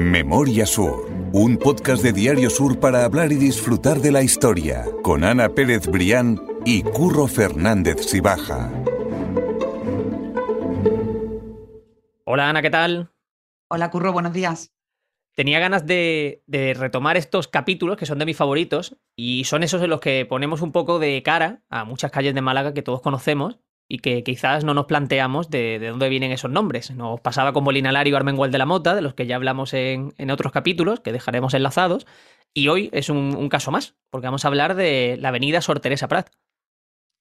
Memoria Sur, un podcast de Diario Sur para hablar y disfrutar de la historia, con Ana Pérez Brián y Curro Fernández Sibaja. Hola Ana, ¿qué tal? Hola Curro, buenos días. Tenía ganas de, de, retomar estos capítulos que son de mis favoritos y son esos en los que ponemos un poco de cara a muchas calles de Málaga que todos conocemos y que quizás no nos planteamos de, dónde vienen esos nombres. Nos pasaba con Molina Lario y Armengual de la Mota, de los que ya hablamos en, otros capítulos, que dejaremos enlazados, y hoy es un, caso más, porque vamos a hablar de la avenida Sor Teresa Prat.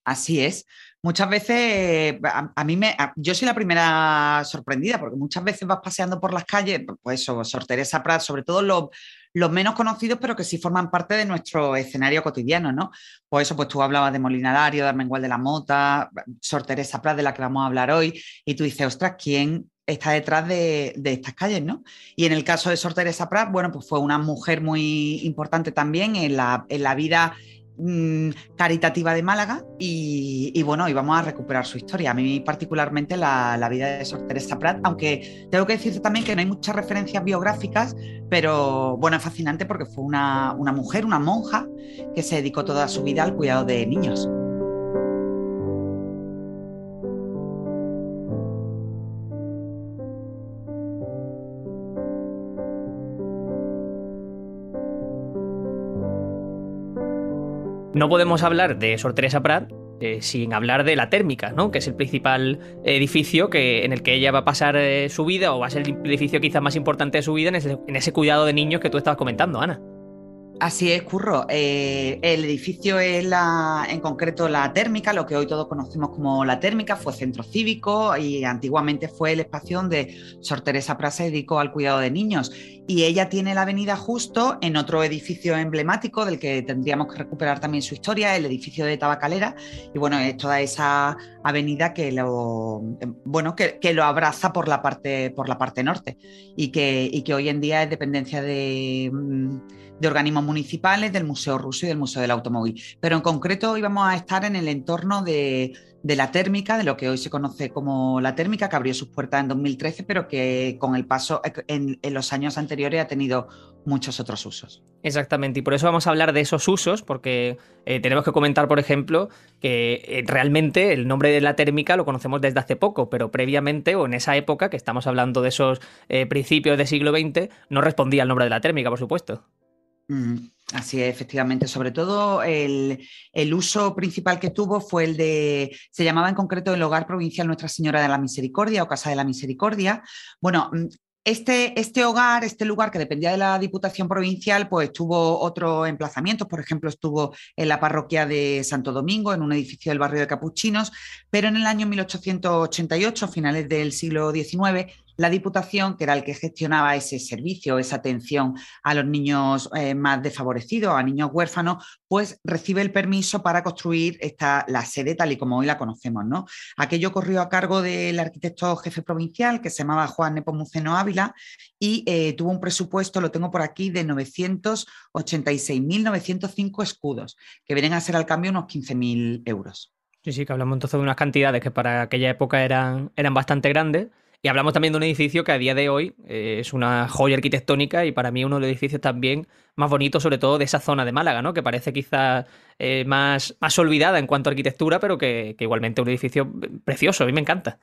Así es. Muchas veces, a, mí me, yo soy la primera sorprendida, porque muchas veces vas paseando por las calles, pues eso, Sor Teresa Prat, sobre todo los, menos conocidos, pero que sí forman parte de nuestro escenario cotidiano, ¿no? Pues eso, pues tú hablabas de Molinario, de Armengual de la Mota, Sor Teresa Prat, de la que vamos a hablar hoy, y tú dices, ostras, ¿quién está detrás de, estas calles, ¿no? Y en el caso de Sor Teresa Prat, bueno, pues fue una mujer muy importante también en la vida Mm, caritativa de Málaga y, bueno, y vamos a recuperar su historia. A mí particularmente la, vida de Sor Teresa Prat, aunque tengo que decirte también que no hay muchas referencias biográficas, pero bueno, es fascinante porque fue una, una mujer, una monja, que se dedicó toda su vida al cuidado de niños. No podemos hablar de Sor Teresa Prat eh, sin hablar de la térmica, ¿no? que es el principal edificio que, en el que ella va a pasar eh, su vida, o va a ser el edificio quizás más importante de su vida en ese, en ese cuidado de niños que tú estabas comentando, Ana. Así es, Curro. Eh, el edificio es la, en concreto la térmica, lo que hoy todos conocemos como la térmica, fue centro cívico y antiguamente fue el espacio donde Sor Teresa Prat se dedicó al cuidado de niños. Y ella tiene la avenida justo en otro edificio emblemático del que tendríamos que recuperar también su historia, el edificio de Tabacalera. Y bueno, es toda esa avenida que lo, bueno, que, lo abraza por la parte, por la parte norte y que, y que hoy en día es dependencia de mm, de organismos municipales, del Museo Ruso y del Museo del Automóvil. Pero en concreto hoy vamos a estar en el entorno de, la térmica, de lo que hoy se conoce como la térmica, que abrió sus puertas en 2013, pero que con el paso en, los años anteriores ha tenido muchos otros usos. Exactamente, y por eso vamos a hablar de esos usos, porque eh, tenemos que comentar, por ejemplo, que eh, realmente el nombre de la térmica lo conocemos desde hace poco, pero previamente o en esa época, que estamos hablando de esos eh, principios del siglo XX, no respondía al nombre de la térmica, por supuesto. Mm, así es, efectivamente. Sobre todo el, uso principal que tuvo fue el de, se llamaba en concreto el Hogar Provincial Nuestra Señora de la Misericordia o Casa de la Misericordia. Bueno, mm, este, este, hogar, este lugar que dependía de la Diputación Provincial, pues tuvo otros emplazamientos. Por ejemplo, estuvo en la parroquia de Santo Domingo, en un edificio del barrio de Capuchinos, pero en el año 1888, finales del siglo XIX, la Diputación, que era el que gestionaba ese servicio, esa atención a los niños eh, más desfavorecidos, a niños huérfanos, pues recibe el permiso para construir esta, la sede tal y como hoy la conocemos. ¿no? Aquello corrió a cargo del arquitecto jefe provincial, que se llamaba Juan Nepomuceno Ávila, y eh, tuvo un presupuesto, lo tengo por aquí, de 986.905 escudos, que vienen a ser al cambio unos 15.000 euros. Sí, sí, que hablamos entonces de unas cantidades que para aquella época eran, eran bastante grandes. Y hablamos también de un edificio que a día de hoy eh, es una joya arquitectónica y para mí uno de los edificios también más bonitos, sobre todo de esa zona de Málaga, ¿no? Que parece quizás eh, más, más olvidada en cuanto a arquitectura, pero que, que igualmente un edificio precioso, a mí me encanta.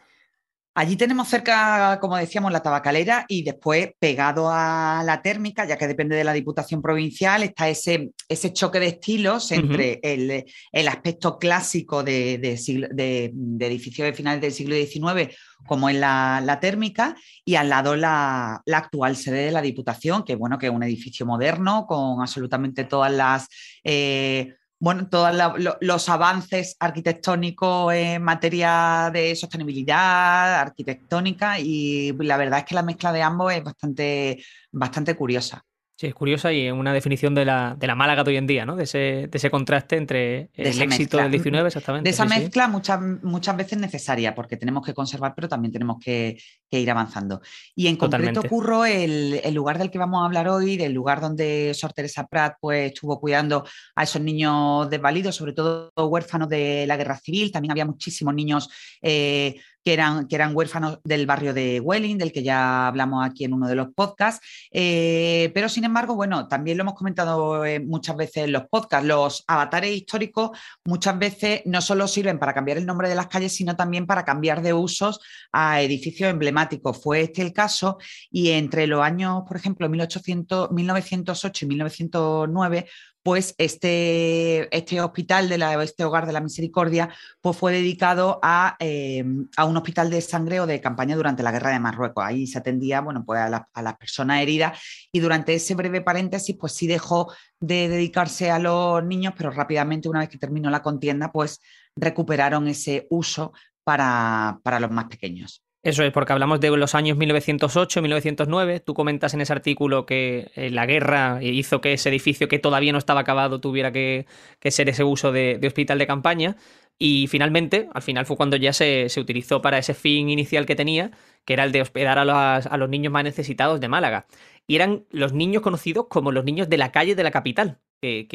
Allí tenemos cerca, como decíamos, la tabacalera y después pegado a la térmica, ya que depende de la Diputación Provincial, está ese, ese choque de estilos entre el, aspecto clásico de, de, de, edificio de finales del siglo XIX, como es la, térmica, y al lado la, actual sede de la Diputación, que bueno, que es un edificio moderno con absolutamente todas las... Eh, bueno, todos los avances arquitectónicos en materia de sostenibilidad arquitectónica y la verdad es que la mezcla de ambos es bastante, bastante curiosa. Sí, es curiosa y una definición de la, de la Málaga de hoy en día, ¿no? De ese, de ese contraste entre el éxito del 19, exactamente. De esa mezcla Muchas, muchas veces necesaria, porque tenemos que conservar, pero también tenemos que, que ir avanzando. Y en concreto, Curro, el, lugar del que vamos a hablar hoy, del lugar donde Sor Teresa Prat pues, estuvo cuidando a esos niños desvalidos, sobre todo huérfanos de la guerra civil, también había muchísimos niños eh, que eran, huérfanos del barrio de Welling, del que ya hablamos aquí en uno de los podcasts. Eh, pero sin embargo, bueno, también lo hemos comentado eh, muchas veces en los podcasts, los avatares históricos muchas veces no solo sirven para cambiar el nombre de las calles, sino también para cambiar de usos a edificios emblemáticos. Fue este el caso y entre los años, por ejemplo, 1800, 1908 y 1909, pues este, este hospital, de la, este hogar de la misericordia, pues fue dedicado a, eh, a, un hospital de sangre o de campaña durante la guerra de Marruecos. Ahí se atendía bueno, pues a, a, las personas heridas y durante ese breve paréntesis, pues sí dejó de dedicarse a los niños, pero rápidamente, una vez que terminó la contienda, pues recuperaron ese uso para, para los más pequeños. Eso es, porque hablamos de los años 1908, 1909. Tú comentas en ese artículo que eh, la guerra hizo que ese edificio que todavía no estaba acabado tuviera que, ser ese uso de, hospital de campaña. Y finalmente, al final fue cuando ya se, utilizó para ese fin inicial que tenía, que era el de hospedar a los, niños más necesitados de Málaga. Y eran los niños conocidos como los niños de la calle de la capital. Que,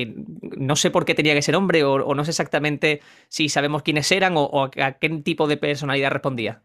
no sé por qué tenía que ser hombre o, no sé exactamente si sabemos quiénes eran o a qué tipo de personalidad respondía.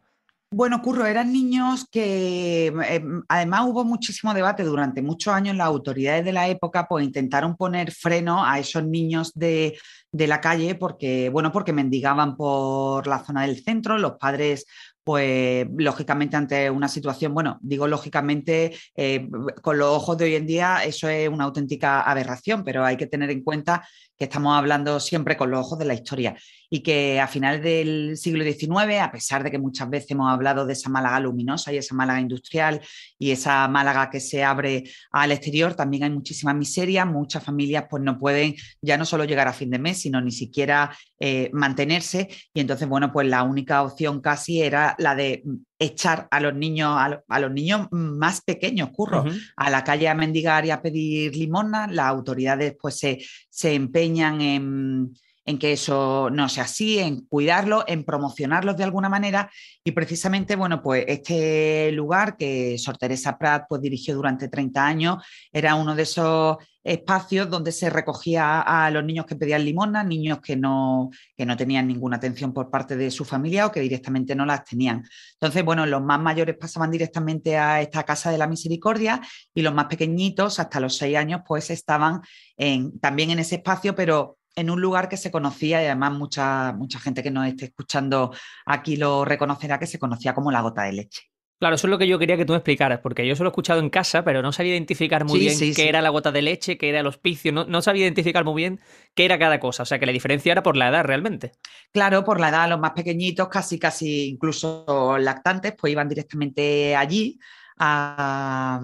Bueno, Curro, eran niños que em, además hubo muchísimo debate durante muchos años. Las autoridades de la época pues, intentaron poner freno a esos niños de, de la calle porque, bueno, porque mendigaban por la zona del centro, los padres pues lógicamente ante una situación, bueno, digo lógicamente, eh, con los ojos de hoy en día eso es una auténtica aberración, pero hay que tener en cuenta que estamos hablando siempre con los ojos de la historia y que a finales del siglo XIX, a pesar de que muchas veces hemos hablado de esa Málaga luminosa y esa Málaga industrial y esa Málaga que se abre al exterior, también hay muchísima miseria, muchas familias pues no pueden ya no solo llegar a fin de mes, sino ni siquiera eh, mantenerse. Y entonces, bueno, pues la única opción casi era la de echar a los niños, a, los niños más pequeños, curro, a la calle a mendigar y a pedir limosna, las autoridades pues se, se empeñan en en que eso no sea así, en cuidarlo, en promocionarlos de alguna manera. Y precisamente, bueno, pues este lugar que Sor Teresa Prat pues, dirigió durante 30 años era uno de esos espacios donde se recogía a los niños que pedían limosna, niños que no, que no tenían ninguna atención por parte de su familia o que directamente no las tenían. Entonces, bueno, los más mayores pasaban directamente a esta Casa de la Misericordia y los más pequeñitos, hasta los seis años, pues estaban en, también en ese espacio, pero en un lugar que se conocía y además mucha, mucha gente que nos esté escuchando aquí lo reconocerá que se conocía como la gota de leche. Claro, eso es lo que yo quería que tú me explicaras, porque yo solo he escuchado en casa, pero no sabía identificar muy bien qué era la gota de leche, qué era el hospicio, no, no, sabía identificar muy bien qué era cada cosa, o sea que la diferencia era por la edad realmente. Claro, por la edad, los más pequeñitos, casi, casi incluso lactantes, pues iban directamente allí a,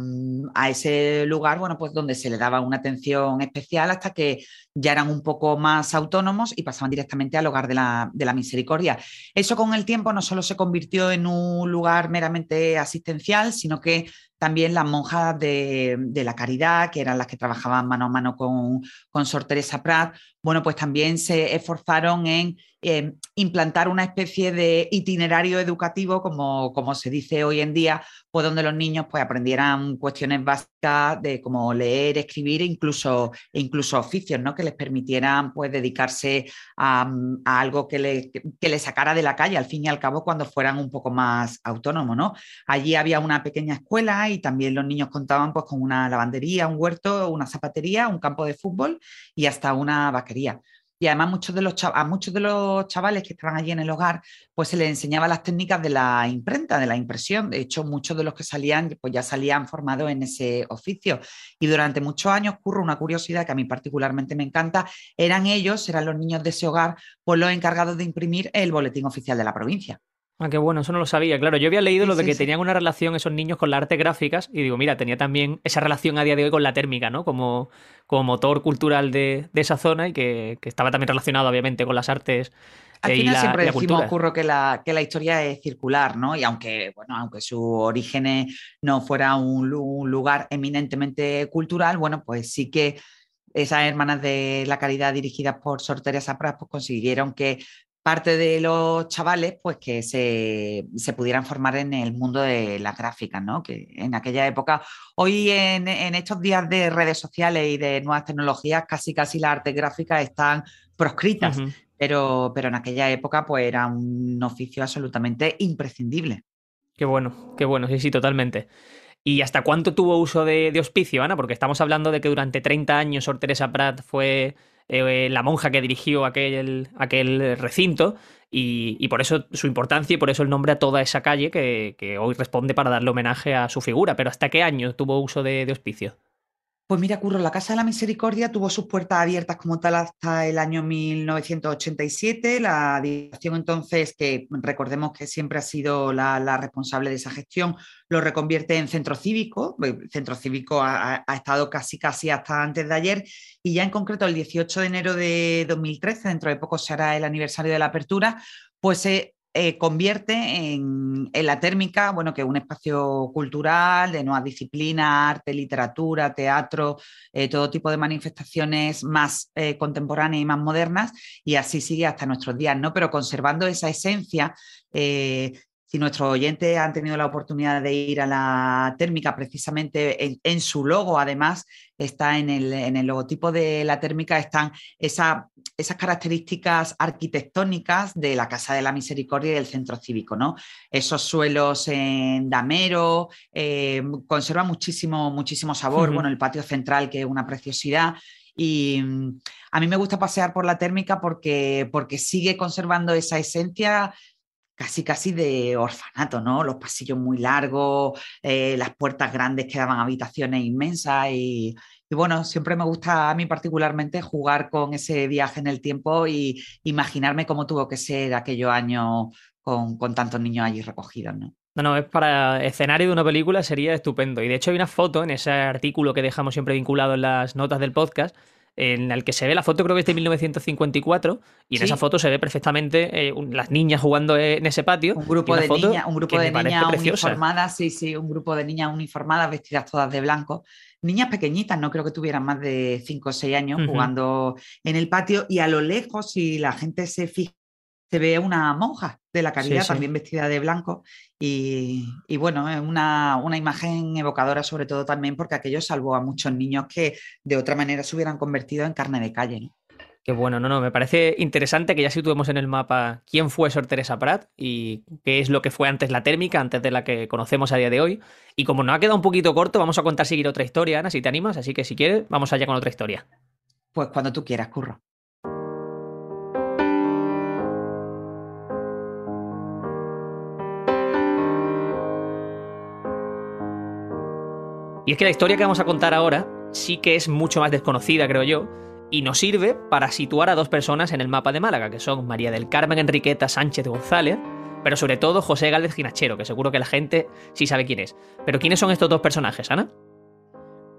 ese lugar, bueno, pues donde se le daba una atención especial hasta que ya eran un poco más autónomos y pasaban directamente al hogar de la, de la misericordia. Eso con el tiempo no solo se convirtió en un lugar meramente asistencial, sino que también las monjas de, la caridad, que eran las que trabajaban mano a mano con, con Sor Teresa Prat, bueno, pues también se esforzaron en implantar una especie de itinerario educativo, como, como, se dice hoy en día, pues donde los niños pues, aprendieran cuestiones básicas de cómo leer, escribir e incluso, e incluso oficios, ¿no? que les permitieran pues, dedicarse a, algo que les que le sacara de la calle, al fin y al cabo, cuando fueran un poco más autónomos. ¿no? Allí había una pequeña escuela y también los niños contaban pues, con una lavandería, un huerto, una zapatería, un campo de fútbol y hasta una vaquería. Y además muchos de los a muchos de los chavales que estaban allí en el hogar, pues se les enseñaba las técnicas de la imprenta, de la impresión. De hecho, muchos de los que salían, pues ya salían formados en ese oficio. Y durante muchos años, ocurre una curiosidad que a mí particularmente me encanta, eran ellos, eran los niños de ese hogar, pues los encargados de imprimir el boletín oficial de la provincia. Ah, qué bueno, eso no lo sabía. Claro, yo había leído lo de que tenían una relación esos niños con las artes gráficas y digo, mira, tenía también esa relación a día de hoy con la térmica, ¿no? Como, como motor cultural de, esa zona y que, estaba también relacionado, obviamente, con las artes. Al final siempre decimos, Curro, que la, que la historia es circular, ¿no? Y aunque, bueno, aunque su origen no fuera un, un lugar eminentemente cultural, bueno, pues sí que esas hermanas de la caridad dirigidas por Sor Teresa pues consiguieron que parte de los chavales pues que se, pudieran formar en el mundo de las gráficas, ¿no? Que en aquella época, hoy en, estos días de redes sociales y de nuevas tecnologías, casi casi las artes gráficas están proscritas, pero, pero en aquella época pues era un oficio absolutamente imprescindible. Qué bueno, qué bueno, sí, sí, totalmente. ¿Y hasta cuánto tuvo uso de, de hospicio, Ana? Porque estamos hablando de que durante 30 años Sor Teresa Prat fue eh, la monja que dirigió aquel, aquel recinto. Y, por eso su importancia y por eso el nombre a toda esa calle que, hoy responde para darle homenaje a su figura. Pero ¿hasta qué año tuvo uso de hospicio? Pues mira, Curro, la Casa de la Misericordia tuvo sus puertas abiertas como tal hasta el año 1987. La dirección entonces, que recordemos que siempre ha sido la, responsable de esa gestión, lo reconvierte en centro cívico. El centro cívico ha, estado casi casi hasta antes de ayer y ya en concreto el 18 de enero de 2013, dentro de poco será el aniversario de la apertura, pues se eh, convierte en, la térmica, bueno, que un espacio cultural de nuevas disciplinas, arte, literatura, teatro, eh, todo tipo de manifestaciones más eh, contemporáneas y más modernas, y así sigue hasta nuestros días, ¿no? Pero conservando esa esencia si nuestros oyentes han tenido la oportunidad de ir a la térmica, precisamente en, su logo, además, está en el, logotipo de la térmica, están esas características arquitectónicas de la Casa de la Misericordia y del Centro Cívico, ¿no? Esos suelos en damero, eh, conserva muchísimo, muchísimo sabor. Bueno, el patio central, que es una preciosidad. Y mm, a mí me gusta pasear por la térmica porque, porque sigue conservando esa esencia casi casi de orfanato, ¿no? Los pasillos muy largos, eh, las puertas grandes que daban habitaciones inmensas y, bueno, siempre me gusta a mí particularmente jugar con ese viaje en el tiempo y imaginarme cómo tuvo que ser aquellos años con, con tantos niños allí recogidos, ¿no? No, no, es para escenario de una película, sería estupendo. Y de hecho hay una foto en ese artículo que dejamos siempre vinculado en las notas del podcast, en el que se ve la foto, creo que es de 1954, y en esa foto se ve perfectamente eh, las niñas jugando en ese patio. Un grupo de niñas, un grupo de niñas uniformadas, sí, sí, un grupo de niñas uniformadas vestidas todas de blanco. Niñas pequeñitas, no creo que tuvieran más de 5 o 6 años jugando en el patio, y a lo lejos, si la gente se fija se ve una monja de la caridad también vestida de blanco y, bueno, es una, imagen evocadora sobre todo también porque aquello salvó a muchos niños que de otra manera se hubieran convertido en carne de calle. Qué bueno, no, no, me parece interesante que ya situemos en el mapa quién fue Sor Teresa Prat y qué es lo que fue antes la térmica, antes de la que conocemos a día de hoy. Y como nos ha quedado un poquito corto, vamos a contar seguir otra historia, Ana, si te animas, así que si quieres, vamos allá con otra historia. Pues cuando tú quieras, Curro. Es que la historia que vamos a contar ahora sí que es mucho más desconocida, creo yo, y nos sirve para situar a dos personas en el mapa de Málaga, que son María del Carmen Enriqueta Sánchez González, pero sobre todo José Gálvez Ginachero, que seguro que la gente sí sabe quién es. Pero ¿quiénes son estos dos personajes, Ana?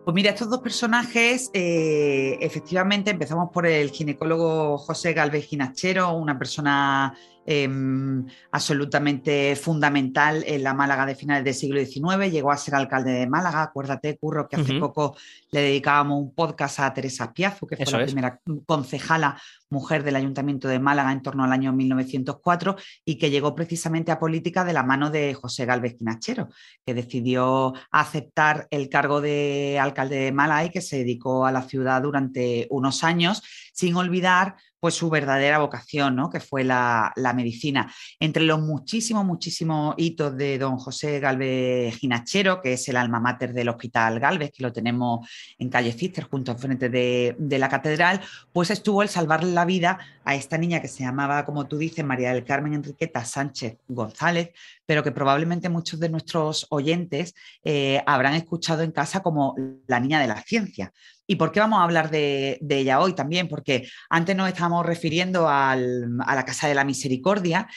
Pues mira, estos dos personajes, eh, efectivamente, empezamos por el ginecólogo José Galvez Ginachero, una persona Em, absolutamente fundamental en la Málaga de finales del siglo XIX. Llegó a ser alcalde de Málaga. Acuérdate, Curro, que hace poco le dedicábamos un podcast a Teresa Piazu, que fue la primera concejala mujer del Ayuntamiento de Málaga en torno al año 1904 y que llegó precisamente a política de la mano de José Galvez Quinachero, que decidió aceptar el cargo de alcalde de Málaga y que se dedicó a la ciudad durante unos años, sin olvidar pues su verdadera vocación, ¿no? que fue la, medicina. Entre los muchísimos, muchísimos hitos de don José Galvez Ginachero, que es el alma mater del Hospital Galvez, que lo tenemos en calle Cister, junto al frente de, de la catedral, pues estuvo el salvarle la vida a esta niña que se llamaba, como tú dices, María del Carmen Enriqueta Sánchez González, pero que probablemente muchos de nuestros oyentes eh, habrán escuchado en casa como la niña de la ciencia. ¿Y por qué vamos a hablar de, ella hoy también? Porque antes nos estábamos refiriendo a la Casa de la Misericordia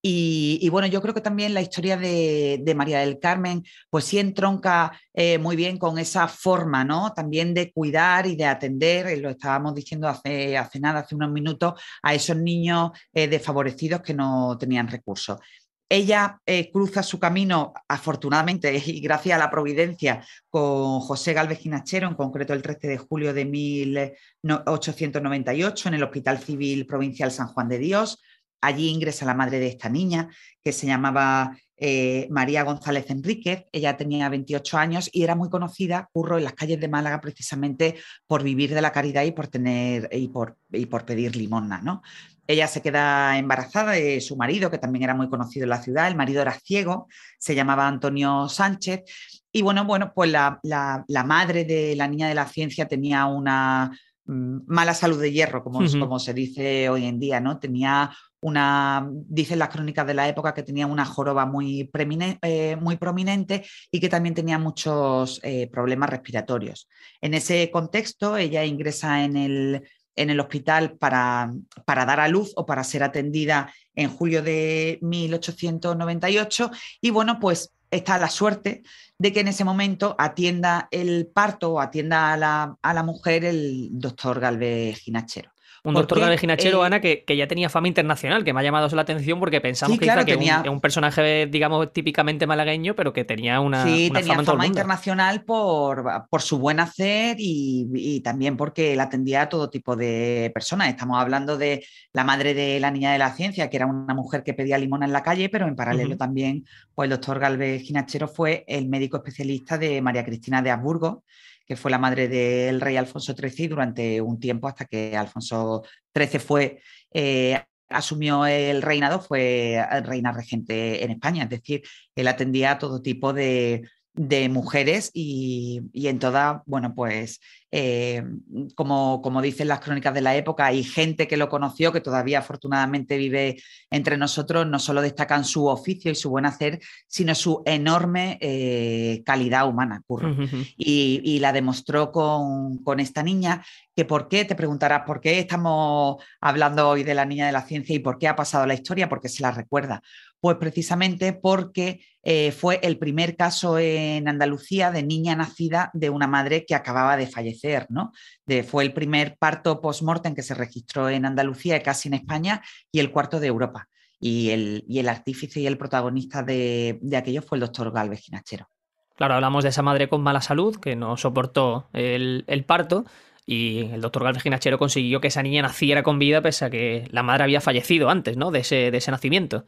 y, bueno, yo creo que también la historia de, María del Carmen, pues sí entronca eh, muy bien con esa forma, ¿no? También de cuidar y de atender, eh, lo estábamos diciendo hace, hace nada, hace unos minutos, a esos niños eh, desfavorecidos que no tenían recursos. Ella cruza su camino, afortunadamente y gracias a la providencia, con José Galvez Ginachero, en concreto el 13 de julio de 1898, en el Hospital Civil Provincial San Juan de Dios. allí ingresa la madre de esta niña, que se llamaba eh, María González Enríquez. Ella tenía 28 años y era muy conocida, curro en las calles de Málaga precisamente por vivir de la caridad y por tener y por, y por pedir limosna, ¿no? Ella se queda embarazada de su marido, que también era muy conocido en la ciudad. El marido era ciego, se llamaba Antonio Sánchez. Y bueno, bueno, pues la, madre de la niña de la ciencia tenía una mm, mala salud de hierro, como, como se dice hoy en día, ¿no? Tenía una, dicen las crónicas de la época que tenía una joroba muy, eh, muy prominente y que también tenía muchos eh, problemas respiratorios. En ese contexto, ella ingresa en el, en el hospital para, para, dar a luz o para ser atendida en julio de 1898 y bueno, pues está la suerte de que en ese momento atienda el parto o atienda a la, a la mujer el doctor Galvez Ginachero. Un doctor gabejinachero, eh, Ana, que, ya tenía fama internacional, que me ha llamado la atención porque pensamos que, tenía... un, personaje, digamos, típicamente malagueño, pero que tenía una, sí, tenía fama, internacional por, por, su buen hacer y, también porque él atendía a todo tipo de personas. Estamos hablando de la madre de la niña de la ciencia, que era una mujer que pedía limona en la calle, pero en paralelo también, pues el doctor Galvez Ginachero fue el médico especialista de María Cristina de Habsburgo, que fue la madre del rey Alfonso XIII durante un tiempo hasta que Alfonso XIII fue, eh, asumió el reinado, fue reina regente en España. Es decir, él atendía a todo tipo de, de mujeres y, en toda, bueno, pues eh, como, como, dicen las crónicas de la época, hay gente que lo conoció, que todavía afortunadamente vive entre nosotros, no solo destacan su oficio y su buen hacer, sino su enorme eh, calidad humana, y, la demostró con, con, esta niña, que por qué, te preguntarás, ¿por qué estamos hablando hoy de la niña de la ciencia y por qué ha pasado la historia? Porque se la recuerda. Pues precisamente porque eh, fue el primer caso en Andalucía de niña nacida de una madre que acababa de fallecer, ¿no? fue el primer parto post-mortem que se registró en Andalucía y casi en España y el cuarto de Europa. Y el, y el artífice y el protagonista de, aquello fue el doctor Galvez Ginachero. Claro, hablamos de esa madre con mala salud que no soportó el, parto y el doctor Galvez Ginachero consiguió que esa niña naciera con vida pese a que la madre había fallecido antes ¿no? de, ese, de ese nacimiento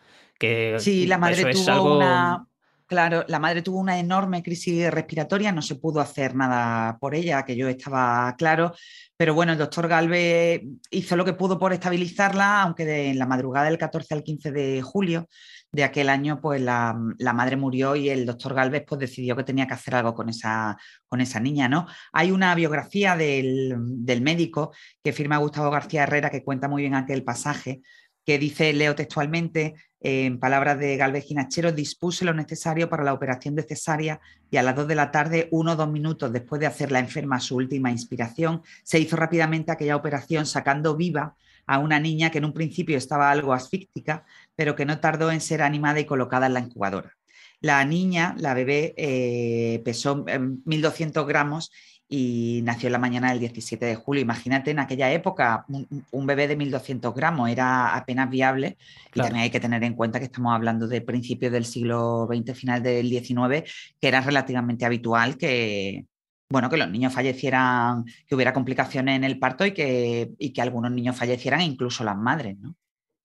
sí, la madre tuvo una. Claro, la madre tuvo una enorme crisis respiratoria, no se pudo hacer nada por ella, que yo estaba claro, pero bueno, el doctor Galvez hizo lo que pudo por estabilizarla, aunque en la madrugada del 14 al 15 de julio de aquel año, pues la, madre murió y el doctor Galvez pues decidió que tenía que hacer algo con esa, con esa niña, ¿no? Hay una biografía del, del médico que firma Gustavo García Herrera que cuenta muy bien aquel pasaje, que dice, leo textualmente, en palabras de Galvez Ginachero, dispuse lo necesario para la operación de cesárea y a las dos de la tarde, uno o dos minutos después de hacer la enferma su última inspiración, se hizo rápidamente aquella operación sacando viva a una niña que en un principio estaba algo asfíctica, pero que no tardó en ser animada y colocada en la incubadora. La niña, la bebé, eh, pesó 1.200 gramos y nació en la mañana del 17 de julio. Imagínate, en aquella época un, bebé de 1.200 gramos era apenas viable y también hay que tener en cuenta que estamos hablando de principios del siglo XX, final del XIX, que era relativamente habitual que, bueno, que los niños fallecieran, que hubiera complicaciones en el parto y que, y que algunos niños fallecieran, incluso las madres, ¿no?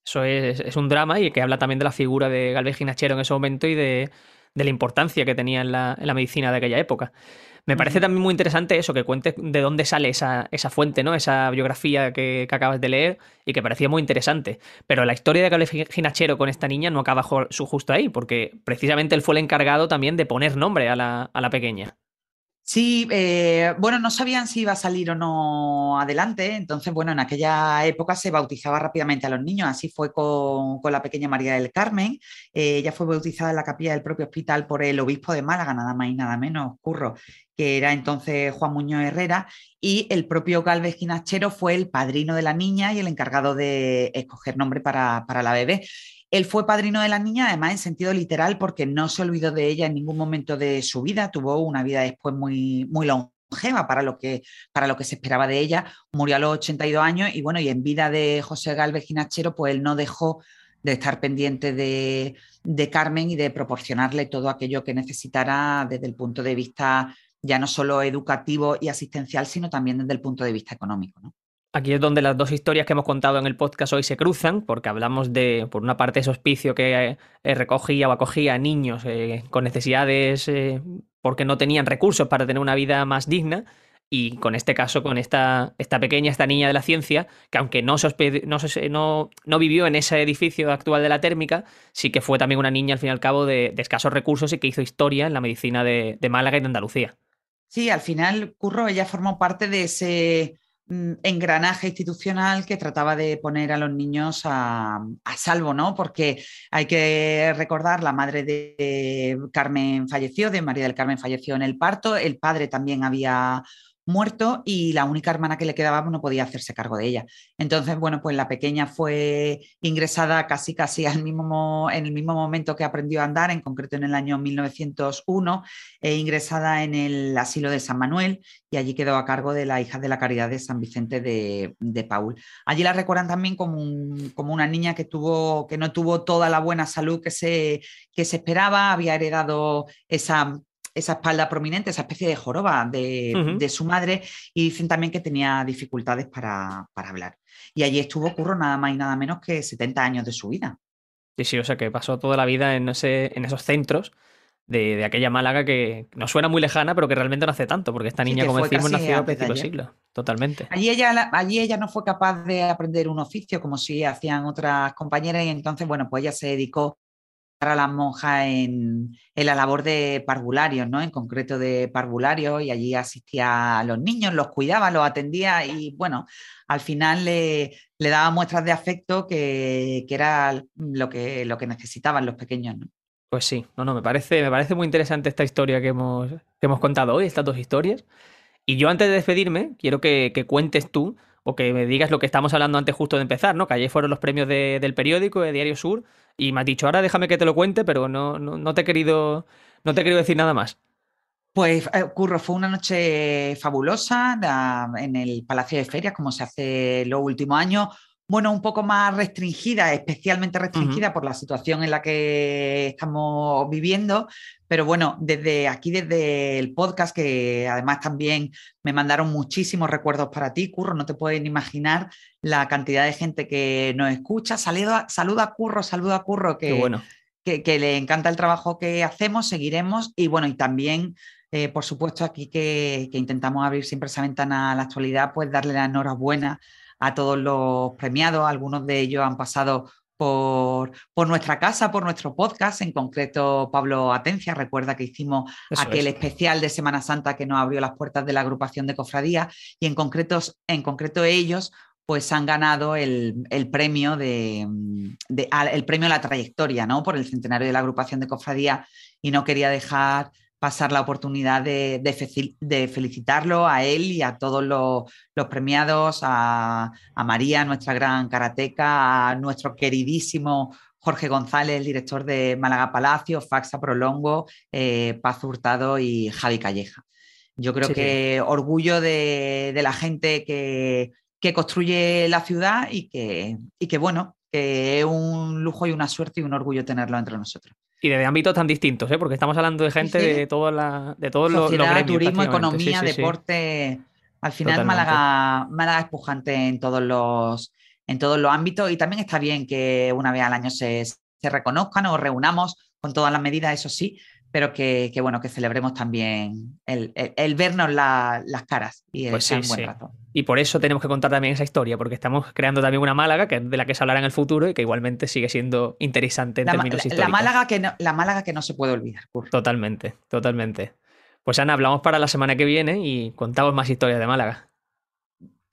Eso es, un drama y que habla también de la figura de Galvez Ginachero en ese momento y de, la importancia que tenía en la, en la medicina de aquella época. Me parece también muy interesante eso, que cuentes de dónde sale esa, esa fuente, ¿no? Esa biografía que, acabas de leer y que parecía muy interesante. Pero la historia de Cable Ginachero con esta niña no acaba su justo ahí, porque precisamente él fue el encargado también de poner nombre a la, a la pequeña. Sí, eh, bueno, no sabían si iba a salir o no adelante, entonces, bueno, en aquella época se bautizaba rápidamente a los niños, así fue con, la pequeña María del Carmen, eh, ella fue bautizada en la capilla del propio hospital por el obispo de Málaga, nada más y nada menos, Curro, que era entonces Juan Muñoz Herrera, y el propio Galvez Ginachero fue el padrino de la niña y el encargado de escoger nombre para, para la bebé. Él fue padrino de la niña, además en sentido literal, porque no se olvidó de ella en ningún momento de su vida, tuvo una vida después muy, muy longeva para lo, que, para lo que se esperaba de ella, murió a los 82 años y bueno, y en vida de José Galvez Ginachero, pues él no dejó de estar pendiente de, de Carmen y de proporcionarle todo aquello que necesitara desde el punto de vista ya no solo educativo y asistencial, sino también desde el punto de vista económico. ¿no? Aquí es donde las dos historias que hemos contado en el podcast hoy se cruzan, porque hablamos de, por una parte, ese hospicio que eh, recogía o acogía niños eh, con necesidades eh, porque no tenían recursos para tener una vida más digna, y con este caso, con esta, esta pequeña, esta niña de la ciencia, que aunque no, no, no, vivió en ese edificio actual de la térmica, sí que fue también una niña, al fin y al cabo, de, escasos recursos y que hizo historia en la medicina de, de Málaga y de Andalucía. Sí, al final, Curro, ella formó parte de ese engranaje institucional que trataba de poner a los niños a, salvo, ¿no? Porque hay que recordar, la madre de Carmen falleció, de María del Carmen falleció en el parto, el padre también había muerto y la única hermana que le quedaba no podía hacerse cargo de ella. Entonces, bueno, pues la pequeña fue ingresada casi casi al mismo, en el mismo momento que aprendió a andar, en concreto en el año 1901, e ingresada en el asilo de San Manuel y allí quedó a cargo de la hija de la caridad de San Vicente de, Paul. Allí la recuerdan también como, como, una niña que, tuvo, que no tuvo toda la buena salud que se, que se esperaba, había heredado esa esa espalda prominente, esa especie de joroba de, su madre, y dicen también que tenía dificultades para, hablar. Y allí estuvo Curro nada más y nada menos que 70 años de su vida. Sí, sí, o sea que pasó toda la vida en, ese, en esos centros de, aquella Málaga que no suena muy lejana, pero que realmente no hace tanto, porque esta niña, como decimos, nació a principios siglo. Totalmente. Allí ella, allí ella no fue capaz de aprender un oficio como si hacían otras compañeras, y entonces, bueno, pues ella se dedicó a las monjas en, la labor de parvularios, ¿no? En concreto de parvularios, y allí asistía a los niños, los cuidaba, los atendía y bueno, al final le, daba muestras de afecto que, era lo que, lo que necesitaban los pequeños. Pues sí, no, no, me parece, me parece muy interesante esta historia que hemos, que hemos contado hoy, estas dos historias. Y yo antes de despedirme, quiero que, que cuentes tú o que me digas lo que estamos hablando antes justo de empezar, ¿no? Que ayer fueron los premios del periódico, de Diario Sur, y me has dicho, ahora déjame que te lo cuente, pero no, no, te, he querido, no te he querido decir nada más. Pues, eh, Curro, fue una noche fabulosa en el Palacio de Ferias, como se hace los últimos años bueno, un poco más restringida, especialmente restringida por la situación en la que estamos viviendo. Pero bueno, desde aquí, desde el podcast, que además también me mandaron muchísimos recuerdos para ti, Curro, no te pueden imaginar la cantidad de gente que nos escucha. Saluda, saluda a Curro, saluda a Curro, que, bueno. que, le encanta el trabajo que hacemos, seguiremos. Y bueno, y también eh, por supuesto, aquí que, que, intentamos abrir siempre esa ventana a la actualidad, pues darle la enhorabuena a todos los premiados. Algunos de ellos han pasado por, por, nuestra casa, por nuestro podcast, en concreto Pablo Atencia, recuerda que hicimos aquel especial de Semana Santa que nos abrió las puertas de la agrupación de cofradía y en concreto, en concreto ellos pues han ganado el, premio de, el premio a la trayectoria, ¿no? Por el centenario de la agrupación de cofradía y no quería dejar pasar la oportunidad de, felicitarlo a él y a todos los, premiados, a, María, nuestra gran karateca, a nuestro queridísimo Jorge González, el director de Málaga Palacio, Faxa Prolongo, eh, Paz Hurtado y Javi Calleja. Yo creo que orgullo de, la gente que, construye la ciudad y que, y que, bueno, que es un lujo y una suerte y un orgullo tenerlo entre nosotros. Y de ámbitos tan distintos, ¿eh? porque estamos hablando de gente de, todo la, de todos los, turismo, economía, deporte. Al final Málaga, Málaga es pujante en todos, los, en todos los ámbitos y también está bien que una vez al año se, se reconozcan o reunamos con todas las medidas, eso sí, pero que, bueno, que celebremos también el, vernos las caras y el pues un buen rato. Y por eso tenemos que contar también esa historia, porque estamos creando también una Málaga que, de la que se hablará en el futuro y que igualmente sigue siendo interesante en términos históricos. La Málaga, que no, la Málaga que no se puede olvidar. Totalmente, totalmente. Pues Ana, hablamos para la semana que viene y contamos más historias de Málaga.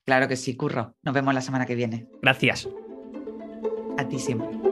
Claro que sí, Curro. Nos vemos la semana que viene. Gracias. A ti siempre.